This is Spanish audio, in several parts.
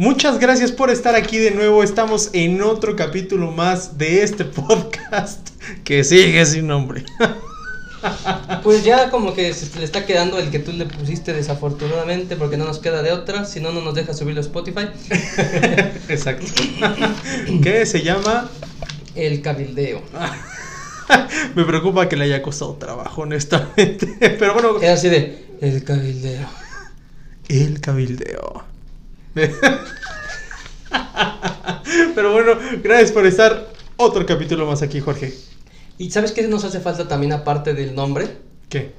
Muchas gracias por estar aquí de nuevo. Estamos en otro capítulo más de este podcast que sigue sin nombre. Pues ya como que se le está quedando el que tú le pusiste desafortunadamente porque no nos queda de otra, si no no nos deja subirlo a Spotify. Exacto. ¿Qué se llama? El cabildeo. Me preocupa que le haya costado trabajo, honestamente. Pero bueno. Es así de el cabildeo. El cabildeo. Pero bueno, gracias por estar otro capítulo más aquí, Jorge. ¿Y sabes qué nos hace falta también aparte del nombre? ¿Qué?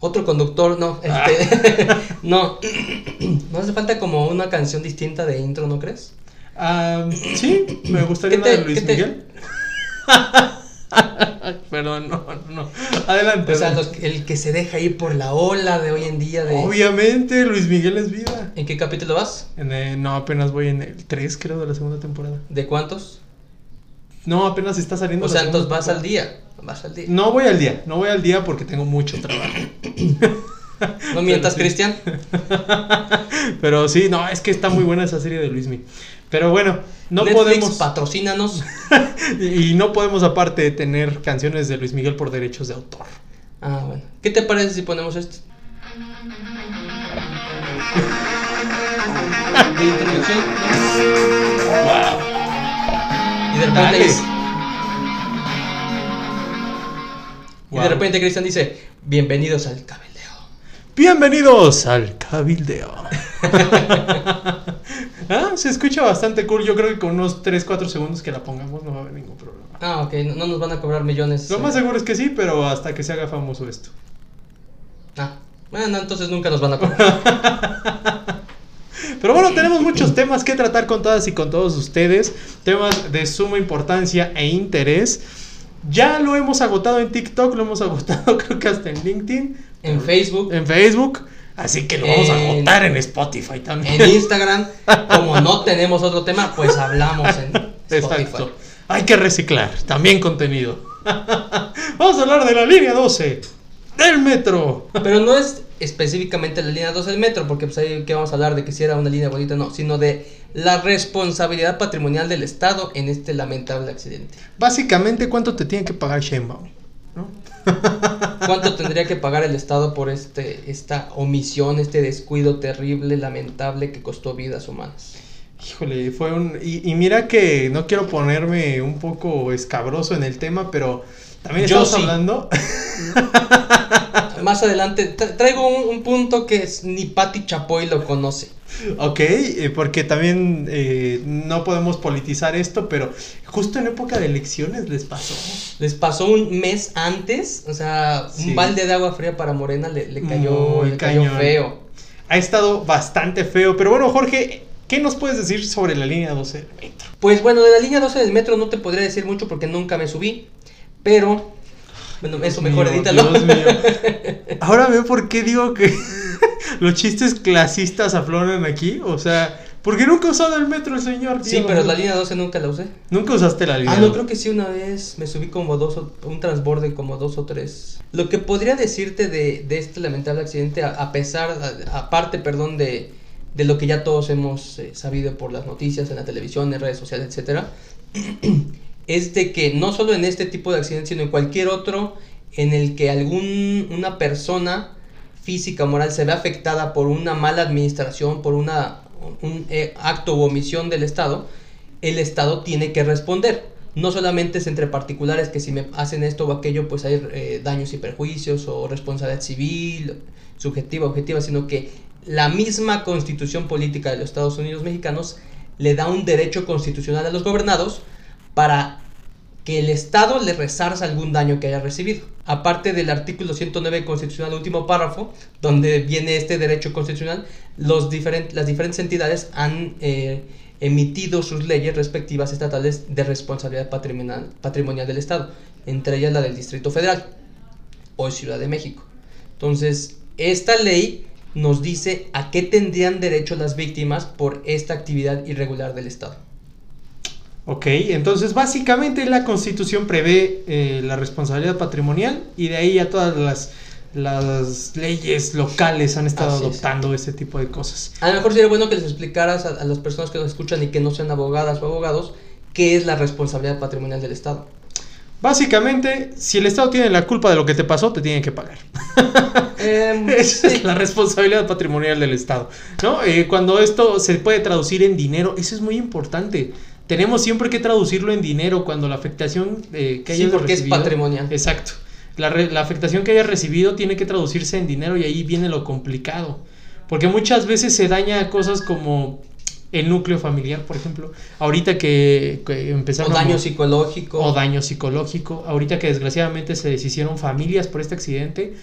Otro conductor, no, Ah. este, no, nos hace falta como una canción distinta de intro, ¿no crees? Ah, sí, me gustaría ¿Qué una te- de Luis qué te- Miguel. Perdón, no, no. Adelante. O sea, los- el que se deja ir por la ola de hoy en día de... Obviamente, Luis Miguel es vida. ¿En qué capítulo vas? En el- no, apenas voy en el 3, creo, de la segunda temporada. ¿De cuántos? No, apenas está saliendo. O sea, entonces vas al día, vas al día. No voy al día, no voy al día porque tengo mucho trabajo. No mientas. Cristian. Pero sí, no, es que está muy buena esa serie de Luis Miguel. Pero bueno, no Netflix, podemos. patrocínanos. Y no podemos, aparte, tener canciones de Luis Miguel por derechos de autor. Ah, bueno. ¿Qué te parece si ponemos esto? De introducción. Y de repente Dale. dice- Y de Wow. repente Cristian dice, bienvenidos al cabeleo. Bienvenidos al Cabildeo. ah, se escucha bastante cool. Yo creo que con unos 3-4 segundos que la pongamos no va a haber ningún problema. Ah, ok, no, no nos van a cobrar millones. Lo eh. más seguro es que sí, pero hasta que se haga famoso esto. Ah, bueno, entonces nunca nos van a cobrar. Pero bueno, tenemos muchos temas que tratar con todas y con todos ustedes. Temas de suma importancia e interés. Ya lo hemos agotado en TikTok, lo hemos agotado creo que hasta en LinkedIn. En Facebook, En Facebook. Así que lo vamos a agotar en Spotify también. en Instagram. Como no tenemos otro tema, pues hablamos en Spotify. Exacto. Hay que reciclar también contenido. Vamos a hablar de la línea 12 del metro. Pero no es específicamente la línea 2 del metro, porque pues ahí que vamos a hablar de que si era una línea bonita, no, sino de la responsabilidad patrimonial del Estado en este lamentable accidente. Básicamente, ¿cuánto te tiene que pagar Sheinbaum? ¿No? ¿Cuánto tendría que pagar el Estado por este esta omisión, este descuido terrible, lamentable que costó vidas humanas? Híjole, fue un... Y, y mira que no quiero ponerme un poco escabroso en el tema, pero también Yo estamos sí. hablando... Más adelante tra- traigo un, un punto que es- ni Patti Chapoy lo conoce. ok, eh, porque también eh, no podemos politizar esto, pero justo en época de elecciones les pasó. Les pasó un mes antes, o sea, Sí. un balde de agua fría para Morena le, le cayó, le cayó feo. Ha estado bastante feo, pero bueno, Jorge, ¿qué nos puedes decir sobre la línea 12 del metro? Pues bueno, de la línea 12 del metro no te podría decir mucho porque nunca me subí, pero bueno, eso mejor mío, edítalo. Dios mío. Ahora veo por qué digo que los chistes clasistas afloran aquí. O sea, porque nunca ha usado el metro el señor. Sí, pero la línea 12 nunca la usé. Nunca usaste la línea. Ah, no, creo que sí una vez me subí como dos, o- un transborde como dos o tres. Lo que podría decirte de, de este lamentable accidente, a, a pesar, aparte, perdón, de, de lo que ya todos hemos eh, sabido por las noticias, en la televisión, en redes sociales, etcétera, es de que no solo en este tipo de accidentes, sino en cualquier otro en el que algún, una persona física o moral se ve afectada por una mala administración, por una, un eh, acto u omisión del Estado, el Estado tiene que responder. No solamente es entre particulares que si me hacen esto o aquello, pues hay eh, daños y perjuicios o responsabilidad civil, subjetiva, objetiva, sino que la misma constitución política de los Estados Unidos mexicanos le da un derecho constitucional a los gobernados para que el Estado le resarza algún daño que haya recibido. Aparte del artículo 109 constitucional, último párrafo, donde viene este derecho constitucional, las diferentes entidades han eh, emitido sus leyes respectivas estatales de responsabilidad patrimonial, patrimonial del Estado, entre ellas la del Distrito Federal o Ciudad de México. Entonces, esta ley nos dice a qué tendrían derecho las víctimas por esta actividad irregular del Estado. Ok, entonces básicamente la constitución prevé eh, la responsabilidad patrimonial y de ahí a todas las las leyes locales han estado Así es. adoptando este tipo de cosas. A lo mejor sería bueno que les explicaras a, a las personas que nos escuchan y que no sean abogadas o abogados qué es la responsabilidad patrimonial del Estado. Básicamente, si el Estado tiene la culpa de lo que te pasó, te tiene que pagar. Em, Esa sí. es la responsabilidad patrimonial del Estado. ¿no? Eh, cuando esto se puede traducir en dinero, eso es muy importante. Tenemos siempre que traducirlo en dinero cuando la afectación eh, que Sí, hayas porque es recibido- patrimonial. Exacto. La, re- la afectación que hayas recibido tiene que traducirse en dinero y ahí viene lo complicado. Porque muchas veces se daña cosas como el núcleo familiar, por ejemplo. Ahorita que, que O empezaron a daño psicológico. o daño desicológico. Ahorita que desgraciadamente se deshicieron familias por este accidente,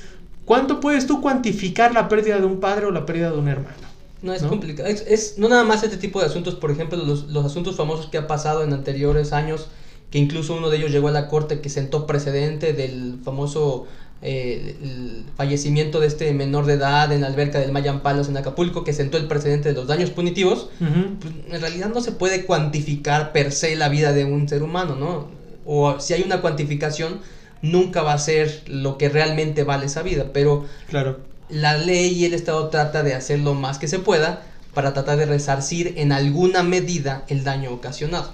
¿cuánto puedes tú cuantificar la pérdida de un padre o la pérdida de un hermano? No es ¿no? complicado. Es, es- no nada más este tipo de asuntos, por ejemplo, los, los asuntos famosos que ha pasado en anteriores años, que incluso uno de ellos llegó a la corte que sentó precedente del famoso eh, el fallecimiento de este menor de edad en la alberca del Mayan Palace en Acapulco, que sentó el precedente de los daños punitivos. Pues, en realidad no se puede cuantificar per se la vida de un ser humano, ¿no? O si hay una cuantificación, nunca va a ser lo que realmente vale esa vida, pero Claro. La ley y el Estado trata de hacer lo más que se pueda para tratar de resarcir en alguna medida el daño ocasionado.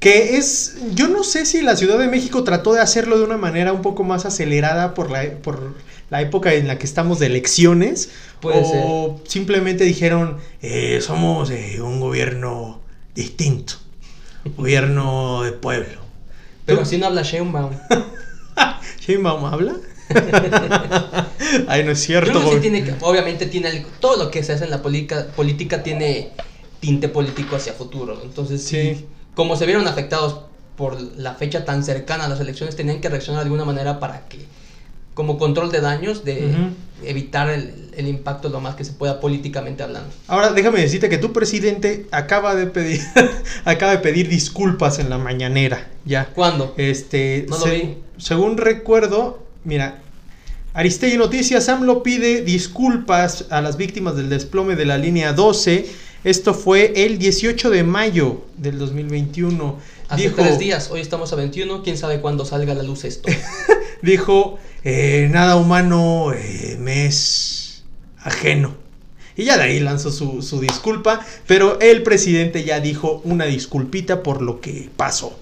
Que es, yo no sé si la Ciudad de México trató de hacerlo de una manera un poco más acelerada por la, por la época en la que estamos de elecciones. Puede o simplemente dijeron, eh, somos eh, un gobierno distinto, gobierno de pueblo. Pero ¿Tú- así no habla Sheinbaum. ¿Sheinbaum habla? Ay, no es cierto. Tiene que- obviamente tiene todo lo que se hace en la política, política tiene tinte político hacia futuro. Entonces, Sí. sí, como se vieron afectados por la fecha tan cercana a las elecciones, tenían que reaccionar de alguna manera para que, como control de daños, de evitar el, el impacto lo más que se pueda políticamente hablando. Ahora, déjame decirte que tu presidente acaba de pedir, acaba de pedir disculpas en la mañanera, ya. ¿Cuándo? Este, No lo vi. según recuerdo, mira, Aristegui Noticias, AMLO pide disculpas a las víctimas del desplome de la línea 12. Esto fue el 18 de mayo del 2021. Hace dijo, tres días, hoy estamos a 21, quién sabe cuándo salga a la luz esto. dijo, eh, nada humano eh, me es ajeno. Y ya de ahí lanzó su, su disculpa, pero el presidente ya dijo una disculpita por lo que pasó.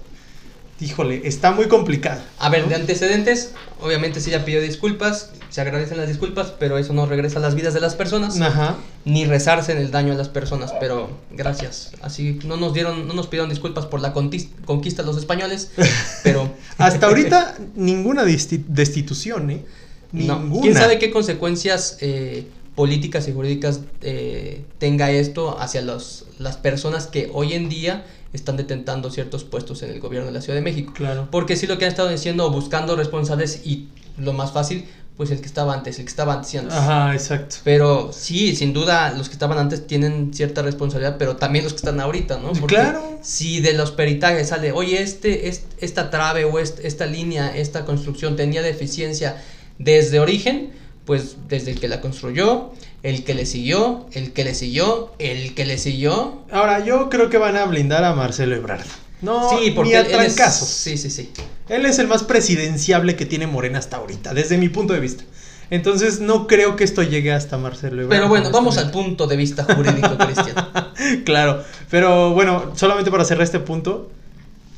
Híjole, está muy complicado. A ver, ¿no? de antecedentes, obviamente sí ya pidió disculpas, se agradecen las disculpas, pero eso no regresa a las vidas de las personas, Ajá. ni rezarse en el daño a las personas, pero gracias. Así no nos dieron, no nos pidieron disculpas por la conquista de los españoles, pero Hasta ahorita ninguna destitución, ¿eh? no. Ninguna. ¿Quién sabe qué consecuencias eh, políticas y jurídicas eh, tenga esto hacia los, las personas que hoy en día están detentando ciertos puestos en el gobierno de la Ciudad de México? Claro. Porque sí lo que han estado diciendo, buscando responsables y lo más fácil, pues el que estaba antes, el que estaba antes y antes. Ajá, exacto. Pero sí, sin duda, los que estaban antes tienen cierta responsabilidad, pero también los que están ahorita, ¿no? Porque Claro. Si de los peritajes sale, oye, este, est- esta trave o est- esta línea, esta construcción tenía deficiencia desde origen, pues desde el que la construyó, el que le siguió, el que le siguió, el que le siguió. Ahora, yo creo que van a blindar a Marcelo Ebrard. No, sí, porque ni a trancazos. Sí, sí, sí. Él es el más presidenciable que tiene Morena hasta ahorita, desde mi punto de vista. Entonces, no creo que esto llegue hasta Marcelo Ebrard. Pero bueno, vamos al punto de vista jurídico, Cristian. Claro, pero bueno, solamente para cerrar este punto.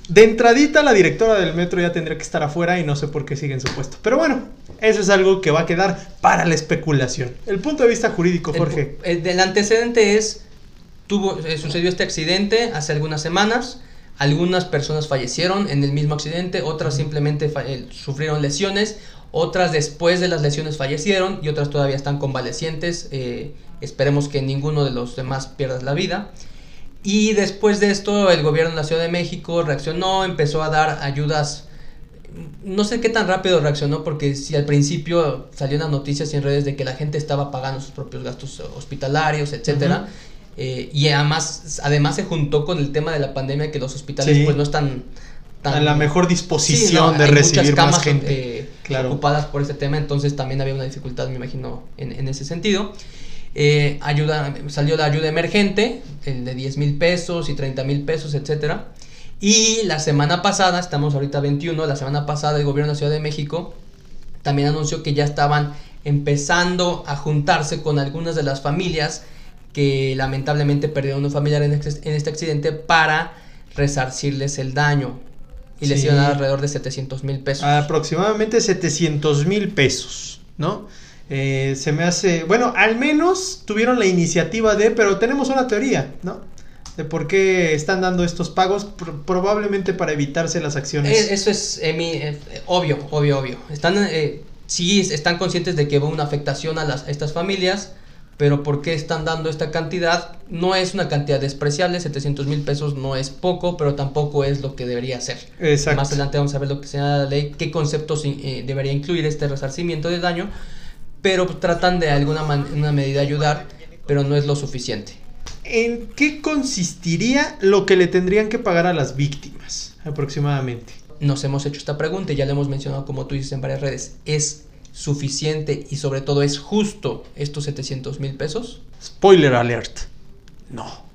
De entradita, la directora del metro ya tendría que estar afuera y no sé por qué sigue en su puesto. Pero bueno, eso es algo que va a quedar para la especulación. El punto de vista jurídico, Jorge. El, el- el antecedente es, tuvo, eh, sucedió este accidente hace algunas semanas, algunas personas fallecieron en el mismo accidente, otras simplemente eh, sufrieron lesiones, otras después de las lesiones fallecieron y otras todavía están convalecientes, eh, esperemos que ninguno de los demás pierda la vida. Y después de esto el gobierno de la Ciudad de México reaccionó, empezó a dar ayudas no sé qué tan rápido reaccionó porque si al principio salieron las noticias en redes de que la gente estaba pagando sus propios gastos hospitalarios, etcétera. Eh, y además, además se juntó con el tema de la pandemia que los hospitales Sí. pues no están tan A la mejor Sí, disposición no, de hay recibir camas más gente. eh, Claro. ocupadas por este tema, entonces también había una dificultad, me imagino, en, en ese sentido. Eh, ayuda, salió la ayuda emergente, el de 10 mil pesos y 30 mil pesos, etcétera. Y la semana pasada, estamos ahorita 21, la semana pasada el gobierno de la Ciudad de México también anunció que ya estaban empezando a juntarse con algunas de las familias que lamentablemente perdieron un familiar en este, en este accidente para resarcirles el daño. Y les Sí. iban a dar alrededor de 700 mil pesos. Aproximadamente 700 mil pesos, ¿no? Eh, se me hace, bueno, al menos tuvieron la iniciativa de, pero tenemos una teoría, ¿no? De por qué están dando estos pagos, Pro- probablemente para evitarse las acciones. Eh, Eso es eh, mi- eh, obvio, obvio, obvio. Están, eh, sí, están conscientes de que va una afectación a, las, a estas familias, pero ¿por qué están dando esta cantidad? No es una cantidad despreciable, 700 mil pesos no es poco, pero tampoco es lo que debería ser. Exacto. Más adelante vamos a ver lo que sea la ley, qué conceptos eh, debería incluir este resarcimiento de daño, pero tratan de alguna una medida ayudar, pero no es lo suficiente. ¿En qué consistiría lo que le tendrían que pagar a las víctimas, aproximadamente? Nos hemos hecho esta pregunta y ya lo hemos mencionado como tú dices en varias redes. ¿Es suficiente y sobre todo es justo estos 700 mil pesos? Spoiler alert. No.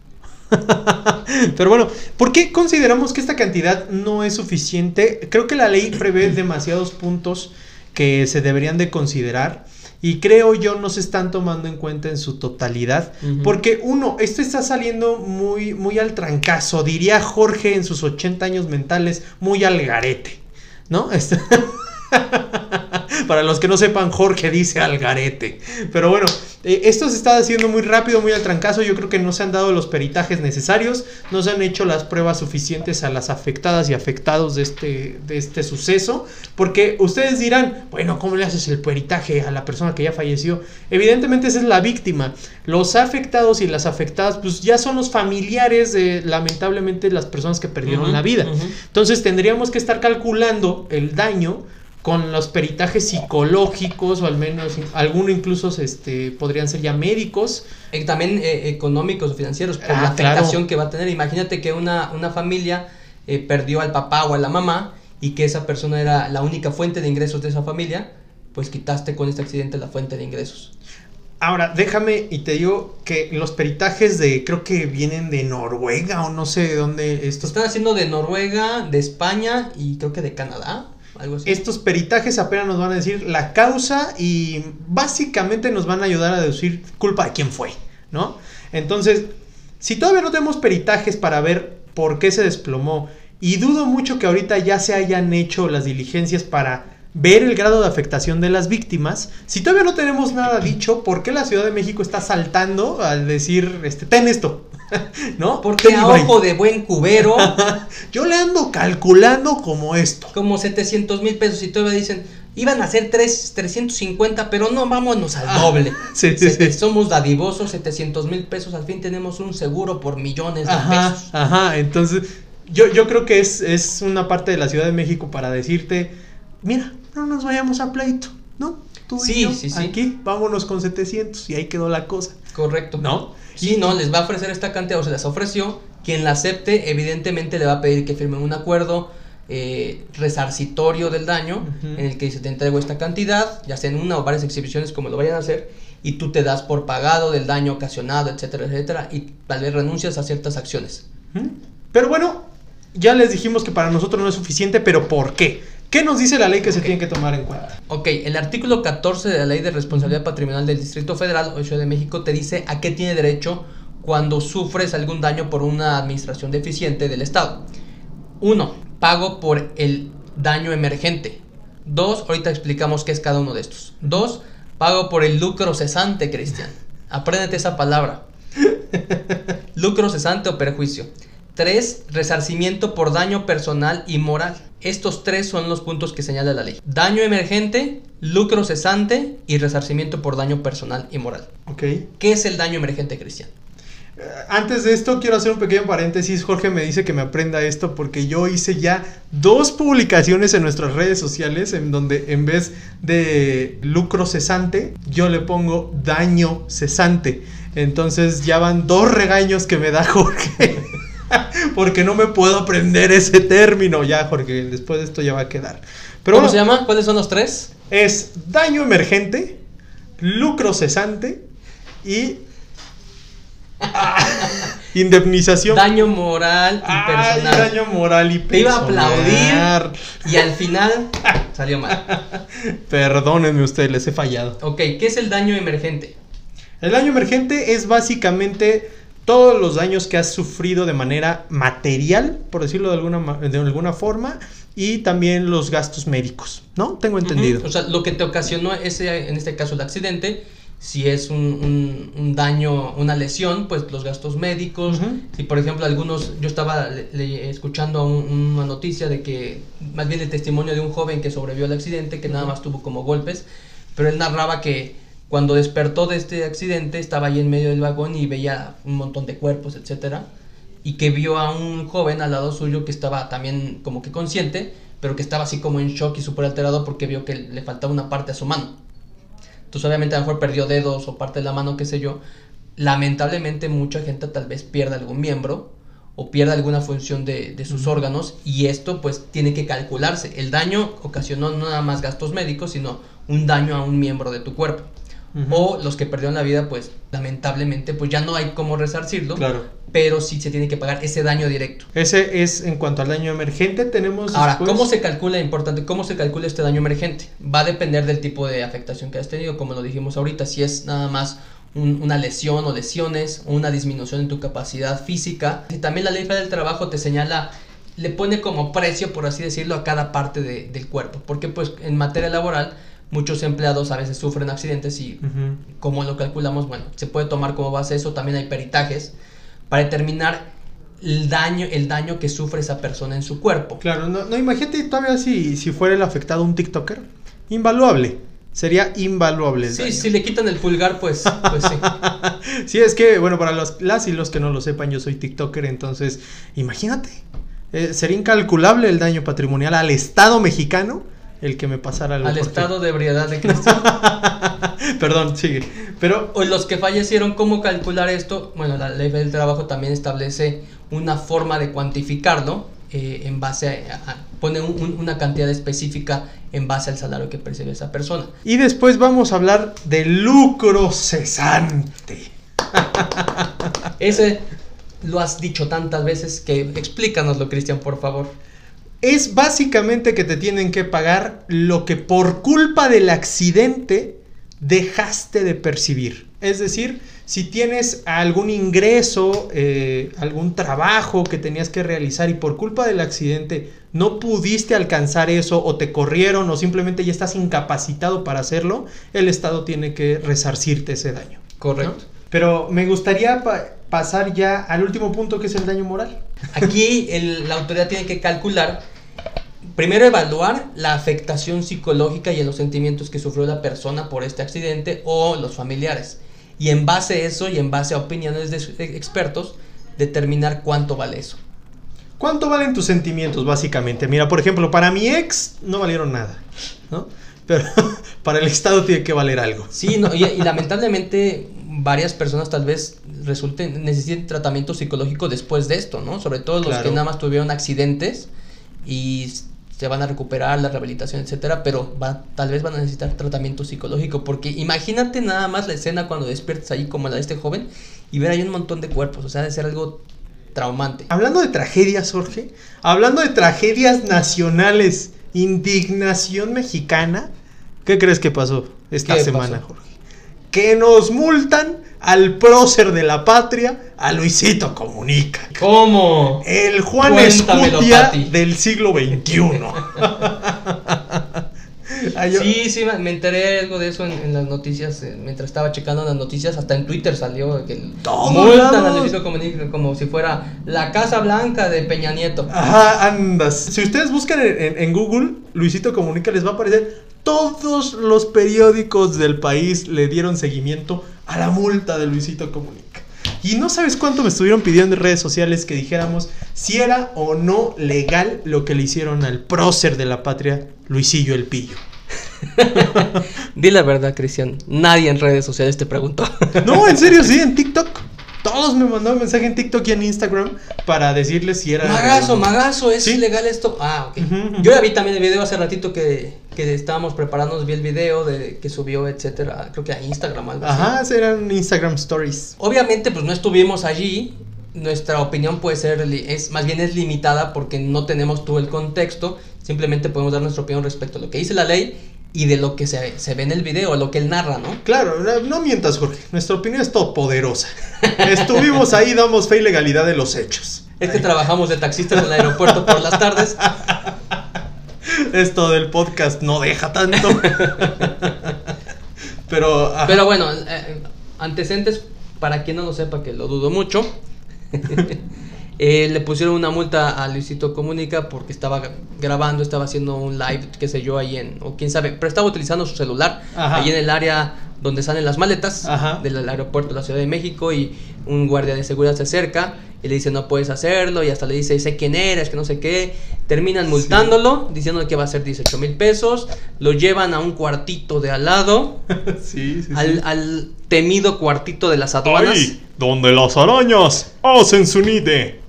Pero bueno, ¿por qué consideramos que esta cantidad no es suficiente? Creo que la ley prevé demasiados puntos que se deberían de considerar y creo yo no se están tomando en cuenta en su totalidad. Porque uno, esto está saliendo muy, muy al trancazo, diría Jorge en sus 80 años mentales, muy al garete, ¿no? Para los que no sepan, Jorge dice al garete. Pero bueno, eh, esto se está haciendo muy rápido, muy al trancazo. Yo creo que no se han dado los peritajes necesarios, no se han hecho las pruebas suficientes a las afectadas y afectados de este, de este suceso. Porque ustedes dirán, bueno, ¿cómo le haces el peritaje a la persona que ya falleció? Evidentemente esa es la víctima. Los afectados y las afectadas, pues ya son los familiares de lamentablemente las personas que perdieron la vida. Entonces tendríamos que estar calculando el daño con los peritajes psicológicos o al menos algunos incluso este, podrían ser ya médicos. Eh, también eh, económicos o financieros por Ah, la afectación claro. que va a tener. Imagínate que una, una familia eh, perdió al papá o a la mamá y que esa persona era la única fuente de ingresos de esa familia, pues quitaste con este accidente la fuente de ingresos. Ahora, déjame y te digo que los peritajes de, creo que vienen de Noruega o no sé de dónde estos están haciendo de Noruega, de España y creo que de Canadá, Estos peritajes apenas nos van a decir la causa y básicamente nos van a ayudar a deducir culpa de quién fue, ¿no? Entonces, si todavía no tenemos peritajes para ver por qué se desplomó y dudo mucho que ahorita ya se hayan hecho las diligencias para ver el grado de afectación de las víctimas, si todavía no tenemos nada dicho, ¿por qué la Ciudad de México está saltando al decir, este, ten esto? ¿No? Porque a ojo de buen cubero, Yo le ando calculando como esto. como 700 mil pesos y todavía dicen, iban a ser tres- 350, pero no, vámonos al Ah, doble. sí, sí, Se- sí. Somos dadivosos, 700 mil pesos, al fin tenemos un seguro por millones de Ajá, pesos. ajá, entonces yo, yo creo que es, es una parte de la Ciudad de México para decirte, mira, no nos vayamos a pleito, ¿no? Tú y Sí, yo, sí, sí. aquí vámonos con 700 y ahí quedó la cosa, Correcto. ¿no? Sí, no, les va a ofrecer esta cantidad o se las ofreció. Quien la acepte, evidentemente le va a pedir que firmen un acuerdo eh, resarcitorio del daño, en el que se te entrego esta cantidad, ya sea en una o varias exhibiciones como lo vayan a hacer, y tú te das por pagado del daño ocasionado, etcétera, etcétera, y tal vez renuncias a ciertas acciones. Pero bueno, ya les dijimos que para nosotros no es suficiente, pero ¿por qué? ¿Qué nos dice la ley que se tiene que tomar en cuenta? Ok, el artículo 14 de la Ley de Responsabilidad Patrimonial del Distrito Federal o Ciudad de México te dice a qué tiene derecho cuando sufres algún daño por una administración deficiente del Estado. Uno, pago por el daño emergente. Dos, ahorita explicamos qué es cada uno de estos. Dos, pago por el lucro cesante, Cristian. Apréndete esa palabra. Lucro cesante o perjuicio. Tres, resarcimiento por daño personal y moral. Estos tres son los puntos que señala la ley. Daño emergente, lucro cesante y resarcimiento por daño personal y moral. ¿Ok? ¿Qué es el daño emergente, Cristian? Eh, Antes de esto quiero hacer un pequeño paréntesis. Jorge me dice que me aprenda esto porque yo hice ya dos publicaciones en nuestras redes sociales en donde en vez de lucro cesante yo le pongo daño cesante. Entonces ya van dos regaños que me da Jorge. porque no me puedo aprender ese término. Ya Jorge, después de esto ya va a quedar. Pero ¿Cómo bueno, se llama? ¿Cuáles son los tres? es daño emergente, lucro cesante y Indemnización. Daño moral y Ay, personal. daño moral y Te iba a personal. aplaudir y al final salió mal. Perdónenme ustedes, les he fallado. Ok, ¿qué es el daño emergente? El daño emergente es básicamente todos los daños que has sufrido de manera material, por decirlo de alguna, de alguna forma, y también los gastos médicos, ¿no? Tengo entendido. O sea, lo que te ocasionó ese, en este caso el accidente, si es un, un- un daño, una lesión, pues los gastos médicos. Ujú. Si por ejemplo algunos, yo estaba le- le- escuchando un- una noticia de que, más bien el testimonio de un joven que sobrevivió al accidente, que nada más tuvo como golpes, pero él narraba que cuando despertó de este accidente estaba ahí en medio del vagón y veía un montón de cuerpos, etcétera, y que vio a un joven al lado suyo que estaba también como que consciente, pero que estaba así como en shock y súper alterado porque vio que le faltaba una parte a su mano. Entonces obviamente a lo mejor perdió dedos o parte de la mano, qué sé yo. Lamentablemente mucha gente tal vez pierda algún miembro o pierda alguna función de, de sus órganos y esto pues tiene que calcularse. El daño ocasionó no nada más gastos médicos, sino un daño a un miembro de tu cuerpo. O los que perdieron la vida pues lamentablemente pues ya no hay cómo resarcirlo, Claro. pero sí se tiene que pagar ese daño directo. Ese es en cuanto al daño emergente. Tenemos Ahora, después- ¿cómo se calcula, importante, cómo se calcula este daño emergente? Va a depender del tipo de afectación que has tenido, como lo dijimos ahorita, si es nada más un- una lesión o lesiones, una disminución en tu capacidad física. Y también la ley federal del trabajo te señala, le pone como precio, por así decirlo, a cada parte de- del cuerpo, porque pues en materia laboral muchos empleados a veces sufren accidentes y como lo calculamos, bueno, se puede tomar como base eso, también hay peritajes para determinar el daño, el daño que sufre esa persona en su cuerpo. Claro, no, no imagínate todavía si, si fuera el afectado un TikToker. Invaluable. Sería invaluable. el Sí, daño. si le quitan el pulgar, pues, pues sí. Sí, es que, bueno, para los, las y los que no lo sepan, yo soy TikToker, entonces, imagínate. eh, sería incalculable el daño patrimonial al Estado mexicano el que me pasara algo. Al estado de ebriedad de Cristian. ti. Perdón, sigue. Pero, los que fallecieron, ¿cómo calcular esto? Bueno, la ley del trabajo también establece una forma de cuantificarlo eh, en base a, a- pone un- un- una cantidad específica en base al salario que percibe esa persona. y después vamos a hablar de lucro cesante. Ese lo has dicho tantas veces que explícanoslo, Cristian, por favor. Es básicamente que te tienen que pagar lo que por culpa del accidente dejaste de percibir. Es decir, si tienes algún ingreso, eh, algún trabajo que tenías que realizar y por culpa del accidente no pudiste alcanzar eso o te corrieron o simplemente ya estás incapacitado para hacerlo, el Estado tiene que resarcirte ese daño. Correcto. ¿no? Pero me gustaría pa- pasar ya al último punto que es el daño moral. Aquí el- la autoridad tiene que calcular, primero evaluar la afectación psicológica y en los sentimientos que sufrió la persona por este accidente o los familiares. Y en base a eso y en base a opiniones de ex- expertos, determinar cuánto vale eso. ¿Cuánto valen tus sentimientos, básicamente? Mira, por ejemplo, para mi ex no valieron nada, ¿no? Pero para el Estado tiene que valer algo. Sí, no, y, y lamentablemente varias personas tal vez resulten, necesiten tratamiento psicológico después de esto, ¿no? Sobre todo los Claro. que nada más tuvieron accidentes y se van a recuperar, la rehabilitación, etcétera, pero va, tal vez van a necesitar tratamiento psicológico, porque imagínate nada más la escena cuando despiertas ahí como la de este joven y ver ahí un montón de cuerpos, o sea, de ser algo traumante. Hablando de tragedias, Jorge, hablando de tragedias nacionales, indignación mexicana, ¿qué crees que pasó esta ¿Qué semana, pasó? Jorge? Que nos multan al prócer de la patria, a Luisito Comunica. ¿Cómo? El Juan Cuéntamelo, Escutia Pati. del siglo XXI. Ay, yo- Sí, sí, me- enteré algo de eso en, en las noticias, eh, mientras estaba checando las noticias, hasta en Twitter salió que multan a. Luisito Comunica como si fuera la Casa Blanca de Peña Nieto. Ajá, andas. Si ustedes buscan en, en- en Google, Luisito Comunica, les va a aparecer. Todos los periódicos del país le dieron seguimiento a la multa de Luisito Comunica. Y no sabes cuánto me estuvieron pidiendo en redes sociales que dijéramos si era o no legal lo que le hicieron al prócer de la patria, Luisillo el Pillo. Di la verdad, Cristian, nadie en redes sociales te preguntó. No, en serio, sí, en TikTok. Todos me mandaron mensaje en TikTok y en Instagram para decirles si era. Magazo, Magazo, ¿es Sí. legal esto? Ah, ok. Ujú, ujú. Yo ya vi también el video hace ratito que, que estábamos preparándonos, vi el video de que subió, etcétera, creo que a Instagram algo así. Ajá, eran Instagram Stories. Obviamente, pues no estuvimos allí, nuestra opinión puede ser, es más bien es limitada porque no tenemos todo el contexto, simplemente podemos dar nuestra opinión respecto a lo que dice la ley y de lo que se, se ve en el video, lo que él narra, ¿no? Claro, no, mientas, Jorge. Nuestra opinión es todopoderosa. Estuvimos ahí, damos fe y legalidad de los hechos. Es que trabajamos de taxistas en el aeropuerto por las tardes. Esto del podcast no deja tanto. Pero. Pero bueno, eh, antecedentes, para quien no lo sepa, que lo dudo mucho. Eh, le pusieron una multa a Luisito Comunica porque estaba grabando, estaba haciendo un live, qué sé yo, ahí en, o quién sabe, pero estaba utilizando su celular Ajá. ahí en el área donde salen las maletas Ajá. del aeropuerto de la Ciudad de México y un guardia de seguridad se acerca y le dice no puedes hacerlo y hasta le dice sé quién eres, que no sé qué. Terminan multándolo, diciendo que va a ser 18 mil pesos, lo llevan a un cuartito de al lado, sí, sí, sí. al, al temido cuartito de las aduanas. Ahí, donde las arañas hacen su nide.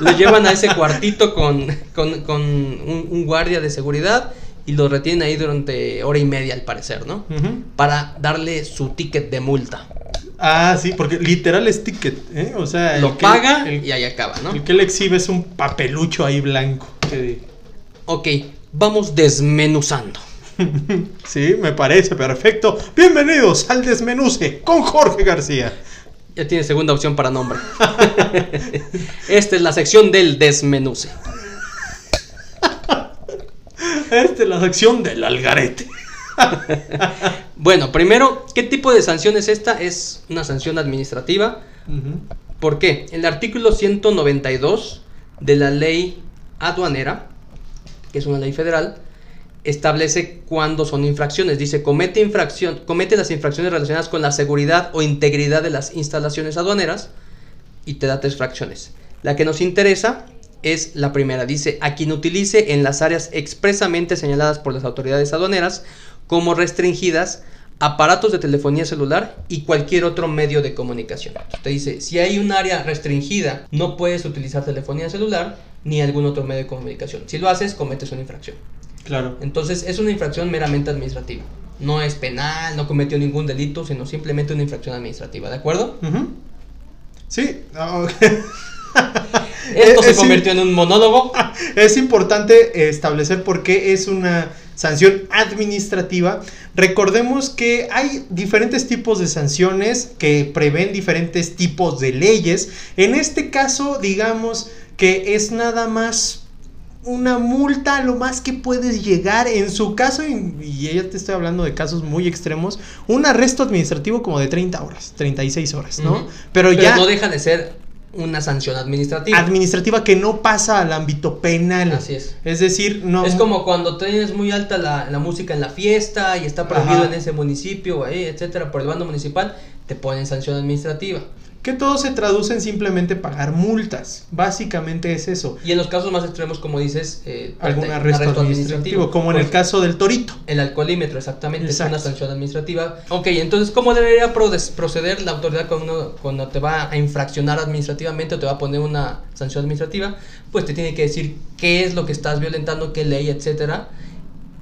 Lo llevan a ese cuartito con, con, con un, un guardia de seguridad y lo retienen ahí durante hora y media al parecer, ¿no? Para darle su ticket de multa. Ah, sí, porque literal es ticket, ¿eh? O sea, el Lo que- paga el, y ahí acaba, ¿no? el que él exhibe es un papelucho ahí blanco. que- Ok, vamos desmenuzando. Sí, me parece perfecto. Bienvenidos al Desmenuce con Jorge García. Ya tiene segunda opción para nombre. Esta es la sección del desmenuce. Esta es la sección del algarete. Bueno, primero, ¿qué tipo de sanción es esta? Es una sanción administrativa. Ujú. ¿Por qué? El artículo 192 de la ley aduanera, que es una ley federal, establece cuándo son infracciones. Dice, comete, infracción, comete las infracciones relacionadas con la seguridad o integridad de las instalaciones aduaneras y te da tres fracciones. La que nos interesa es la primera. Dice, a quien utilice en las áreas expresamente señaladas por las autoridades aduaneras como restringidas aparatos de telefonía celular y cualquier otro medio de comunicación. Te dice, si hay un área restringida, no puedes utilizar telefonía celular ni algún otro medio de comunicación. Si lo haces, cometes una infracción. Claro. Entonces es una infracción meramente administrativa. No es penal, no cometió ningún delito, sino simplemente una infracción administrativa, ¿de acuerdo? Sí. ah. Esto Eh, se eh, convirtió en un monólogo. Es importante establecer por qué es una sanción administrativa. Recordemos que hay diferentes tipos de sanciones que prevén diferentes tipos de leyes. En este caso, digamos que es nada más una multa lo más que puedes llegar. En su caso, y y ya te estoy hablando de casos muy extremos, un arresto administrativo como de 30 horas, 36 horas, ¿no? Pero, Pero ya no deja de ser una sanción administrativa. administrativa que no pasa al ámbito penal. Así es. Es decir, no. Es como cuando tienes muy alta la, la música en la fiesta y está prohibido Ajá. en ese municipio, ahí, etcétera, por el bando municipal, te ponen sanción administrativa. Que todo se traduce en simplemente pagar multas. Básicamente es eso. Y en los casos más extremos, como dices, eh, Algún parte- arresto, administrativo, como en el caso del torito. El alcoholímetro, exactamente, Exacto. es una sanción administrativa. Ok, entonces, ¿cómo debería proceder la autoridad cuando, cuando te va a infraccionar administrativamente o te va a poner una sanción administrativa? Pues te tiene que decir qué es lo que estás violentando, qué ley, etcétera.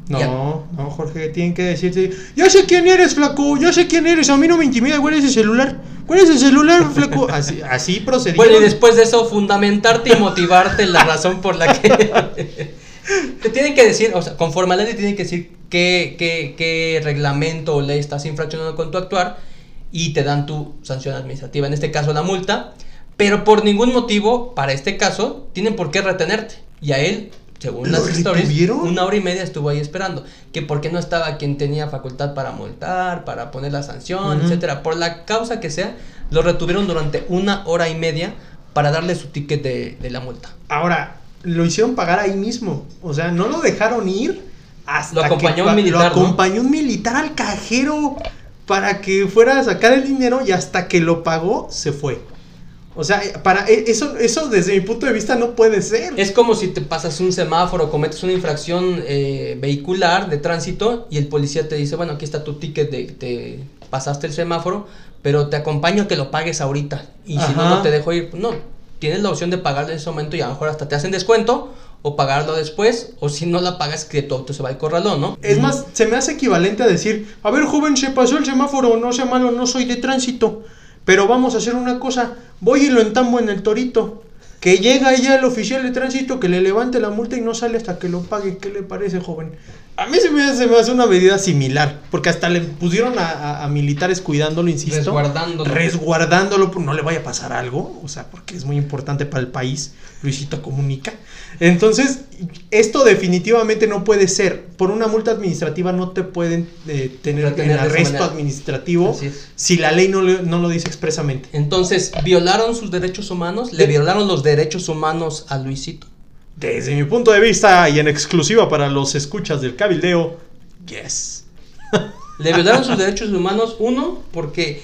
No, Ya. no, Jorge, tienen que decirte, yo sé quién eres, flaco, yo sé quién eres, a mí no me intimida, ¿cuál es el celular? ¿Cuál es el celular, flaco? Así, así procedieron. Bueno, y después de eso, fundamentarte y motivarte la razón por la que. te tienen que decir, o sea, conforme a la ley, te tienen que decir qué, qué, qué reglamento o ley estás infraccionando con tu actuar y te dan tu sanción administrativa, en este caso la multa, pero por ningún motivo, para este caso, tienen por qué retenerte. Y a él, según ¿Lo las historias, una hora y media estuvo ahí esperando. Que porque no estaba quien tenía facultad para multar, para poner la sanción, Ujú. etcétera. Por la causa que sea, lo retuvieron durante una hora y media para darle su ticket de, de la multa. Ahora, lo hicieron pagar ahí mismo. O sea, no lo dejaron ir hasta Lo acompañó que un militar, Lo ¿no? acompañó un militar al cajero para que fuera a sacar el dinero y hasta que lo pagó se fue. O sea, para e- eso, eso desde mi punto de vista no puede ser. Es como si te pasas un semáforo, cometes una infracción eh, vehicular de tránsito y el policía te dice, bueno, aquí está tu ticket de te pasaste el semáforo, pero te acompaño a que lo pagues ahorita. Y si no, no te dejo ir. No, tienes la opción de pagarlo en ese momento y a lo mejor hasta te hacen descuento o pagarlo después, o si no la pagas, que tu auto se va al corralón, ¿no? Es más, se me hace equivalente a decir, a ver, joven, se pasó el semáforo, no sea malo, no soy de tránsito. Pero vamos a hacer una cosa, voy y lo entambo en el torito. Que llega ya el oficial de tránsito, que le levante la multa y no sale hasta que lo pague. ¿Qué le parece, joven? A mí se me hace, me hace una medida similar, porque hasta le pusieron a, a- a militares cuidándolo, insisto. Resguardándolo. Resguardándolo, pues no le vaya a pasar algo, o sea, porque es muy importante para el país. Luisito comunica. Entonces, esto definitivamente no puede ser. Por una multa administrativa no te pueden eh, tener en arresto administrativo si la ley no, le- no lo dice expresamente. Entonces, ¿violaron sus derechos humanos? ¿Le De- violaron los derechos humanos a Luisito? Desde mi punto de vista y en exclusiva para los escuchas del cabildeo, yes. Le violaron sus derechos humanos, uno, porque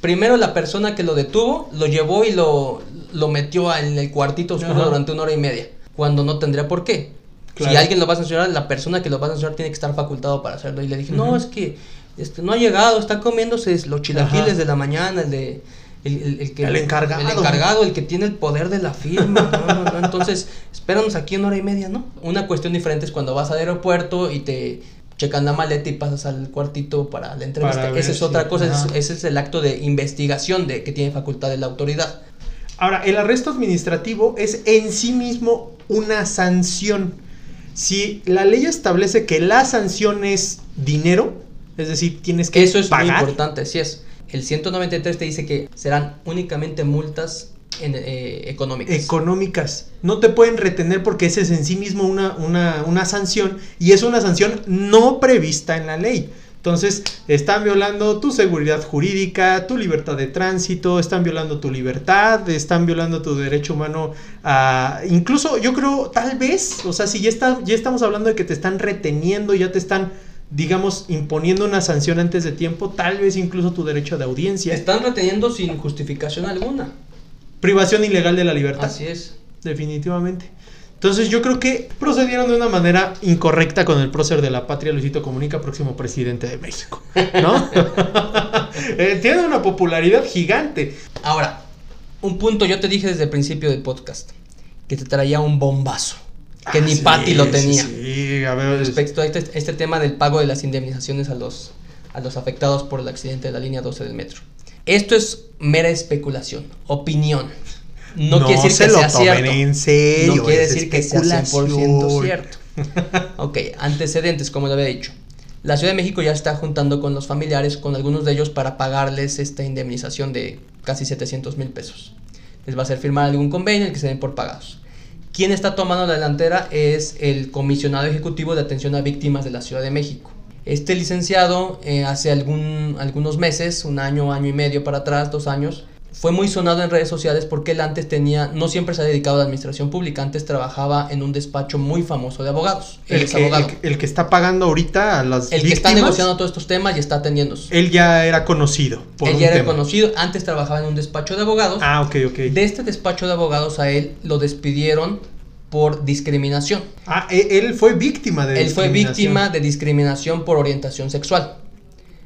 primero la persona que lo detuvo lo llevó y lo, lo metió en el cuartito oscuro Ajá. durante una hora y media, cuando no tendría por qué. Claro. Si alguien lo va a sancionar, la persona que lo va a sancionar tiene que estar facultado para hacerlo. Y le dije, no, es que este, no ha llegado, está comiéndose los chilaquiles Ajá. de la mañana, el de... El, el- el que, El encargado. El encargado, el que tiene el poder de la firma. No, no, no, Entonces, espéranos aquí una hora y media, ¿no? Una cuestión diferente es cuando vas al aeropuerto y te checan la maleta y pasas al cuartito para la entrevista. Para Esa es si- otra cosa, ese es- ajá. ese es el acto de investigación de que tiene facultad de la autoridad. Ahora, el arresto administrativo es en sí mismo una sanción. Si la ley establece que la sanción es dinero, es decir, tienes que Eso es muy importante, así es. El 193 te dice que serán únicamente multas en- eh, económicas. económicas. No te pueden retener porque ese es en sí mismo una, una, una sanción y es una sanción no prevista en la ley. Entonces, están violando tu seguridad jurídica, tu libertad de tránsito, están violando tu libertad, están violando tu derecho humano a... Incluso yo creo, tal vez, o sea, si ya, está, ya estamos hablando de que te están reteniendo, ya te están, digamos, imponiendo una sanción antes de tiempo, tal vez incluso tu derecho de audiencia. Están reteniendo sin justificación alguna. Privación ilegal de la libertad. Así es. Definitivamente. Entonces yo creo que procedieron de una manera incorrecta con el prócer de la patria, Luisito Comunica, próximo presidente de México. ¿No? Eh, tiene una popularidad gigante. Ahora, un punto yo te dije desde el principio del podcast que te traía un bombazo. Que Ah, ni sí, Patty lo tenía. Sí, a ver. Respecto a este, este tema del pago de las indemnizaciones a los, a los afectados por el accidente de la línea 12 del metro. Esto es mera especulación, opinión. No, quiere decir se que lo sea tomen cierto. en serio. no quiere decir que sea 100% especulación. cierto. Ok, antecedentes, como le había dicho. La Ciudad de México ya está juntando con los familiares, con algunos de ellos, para pagarles esta indemnización de casi 700 mil pesos. Les va a hacer firmar algún convenio en el que se den por pagados. Quien está tomando la delantera es el comisionado ejecutivo de atención a víctimas de la Ciudad de México. Este licenciado eh, hace algún, algunos meses, un año, año y medio para atrás, dos años, fue muy sonado en redes sociales porque él antes tenía, no siempre se ha dedicado a la administración pública, antes trabajaba en un despacho muy famoso de abogados. Él El es que, abogado. el que- el que está pagando ahorita a las El que está negociando todos estos temas y está atendiéndose. Él ya era conocido. Por Él un ya era tema. conocido, antes trabajaba en un despacho de abogados. Ah, ok, ok. De este despacho de abogados a él lo despidieron por discriminación. Ah, e- él fue víctima de Él fue discriminación. víctima de discriminación por orientación sexual.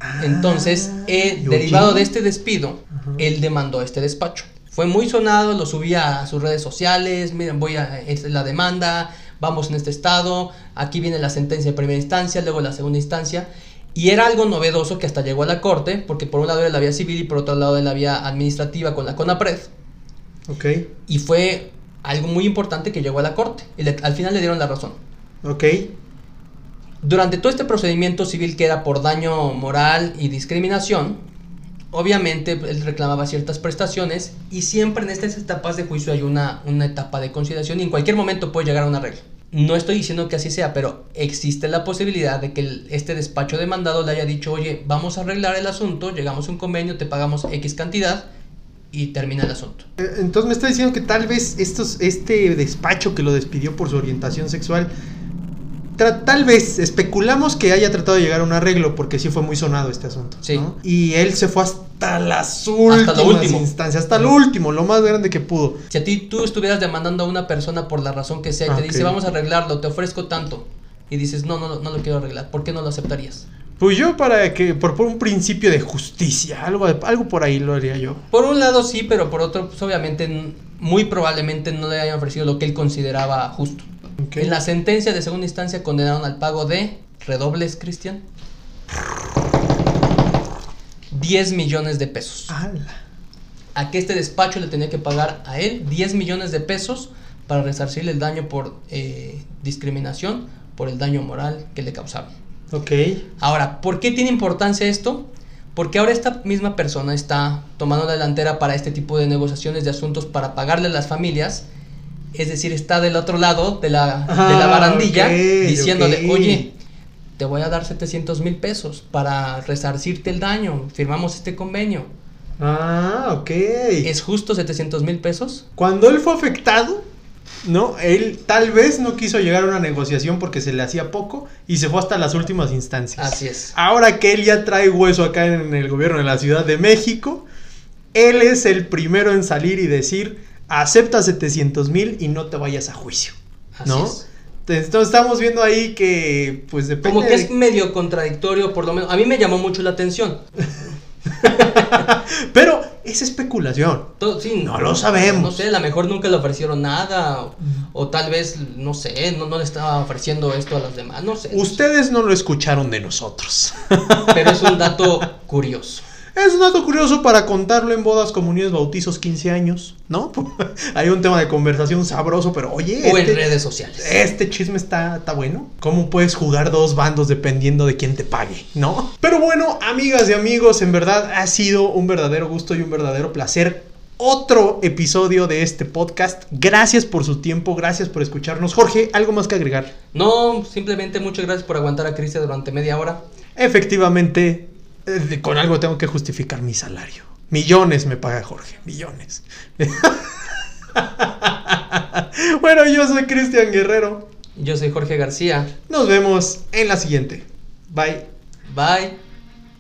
Ah, Entonces, eh, ¿y derivado de este despido, él demandó este despacho. Fue muy sonado, lo subía a sus redes sociales, miren, voy a esta es la demanda, vamos en este estado, aquí viene la sentencia de primera instancia, luego la segunda instancia, y era algo novedoso que hasta llegó a la corte, porque por un lado era la vía civil y por otro lado era la vía administrativa con la CONAPRED, Ok, y fue algo muy importante que llegó a la corte, y le- al final le dieron la razón. ok. Durante todo este procedimiento civil que era por daño moral y discriminación, obviamente él reclamaba ciertas prestaciones y siempre en estas etapas de juicio hay una, una etapa de conciliación y en cualquier momento puede llegar a un arreglo. No estoy diciendo que así sea, pero existe la posibilidad de que el- este despacho demandado le haya dicho, oye, vamos a arreglar el asunto, llegamos a un convenio, te pagamos X cantidad y termina el asunto. Eh, Entonces me está diciendo que tal vez estos, este despacho que lo despidió por su orientación sexual, tal vez especulamos que haya tratado de llegar a un arreglo porque sí fue muy sonado este asunto. Sí. ¿no? Y él se fue hasta las últimas último. instancias, hasta lo último, lo más grande que pudo. Si a ti tú estuvieras demandando a una persona por la razón que sea y Ah, te dice, vamos a arreglarlo, te ofrezco tanto, y dices, no, no, no, no lo quiero arreglar, ¿por qué no lo aceptarías? Pues yo para que, por, por un principio de justicia, algo, algo por ahí lo haría yo. Por un lado sí, pero por otro, pues obviamente, muy probablemente no le hayan ofrecido lo que él consideraba justo. Ok. En la sentencia de segunda instancia condenaron al pago de, redobles, Cristian, 10 millones de pesos. Ala. a que este despacho le tenía que pagar a él 10 millones de pesos para resarcirle el daño por eh, discriminación, por el daño moral que le causaron. Ok. Ahora, ¿por qué tiene importancia esto? Porque ahora esta misma persona está tomando la delantera para este tipo de negociaciones de asuntos para pagarle a las familias. Es decir, está del otro lado de la, de la Ah, barandilla diciéndole, oye, te voy a dar 700 mil pesos para resarcirte el daño. Firmamos este convenio. Ah, ok. ¿Es justo 700 mil pesos? Cuando él fue afectado, ¿no? Él tal vez no quiso llegar a una negociación porque se le hacía poco y se fue hasta las últimas instancias. Así es. Ahora que él ya trae hueso acá en el gobierno de la Ciudad de México, él es el primero en salir y decir, acepta 700 mil y no te vayas a juicio. Así ¿No? es. Entonces estamos viendo ahí que, pues depende. Como que de- es medio contradictorio, por lo menos. A mí me llamó mucho la atención. Pero es especulación. Todo- sí, No lo sabemos. No sé, a lo mejor nunca le ofrecieron nada. O, o tal vez, no sé, no, no le estaba ofreciendo esto a los demás. No sé. Ustedes no lo escucharon de nosotros. Pero es un dato curioso. Es un dato curioso para contarlo en bodas, comuniones, bautizos, 15 años, ¿no? Hay un tema de conversación sabroso, pero oye, O en este, redes sociales. este chisme está, está bueno. ¿Cómo puedes jugar dos bandos dependiendo de quién te pague, no? Pero bueno, amigas y amigos, en verdad ha sido un verdadero gusto y un verdadero placer. Otro episodio de este podcast. Gracias por su tiempo, gracias por escucharnos. Jorge, ¿algo más que agregar? No, simplemente muchas gracias por aguantar a Cristian durante media hora. Efectivamente, con algo tengo que justificar mi salario. Millones me paga Jorge, millones. bueno, yo soy Cristian Guerrero. Yo soy Jorge García. Nos vemos en la siguiente. Bye. Bye.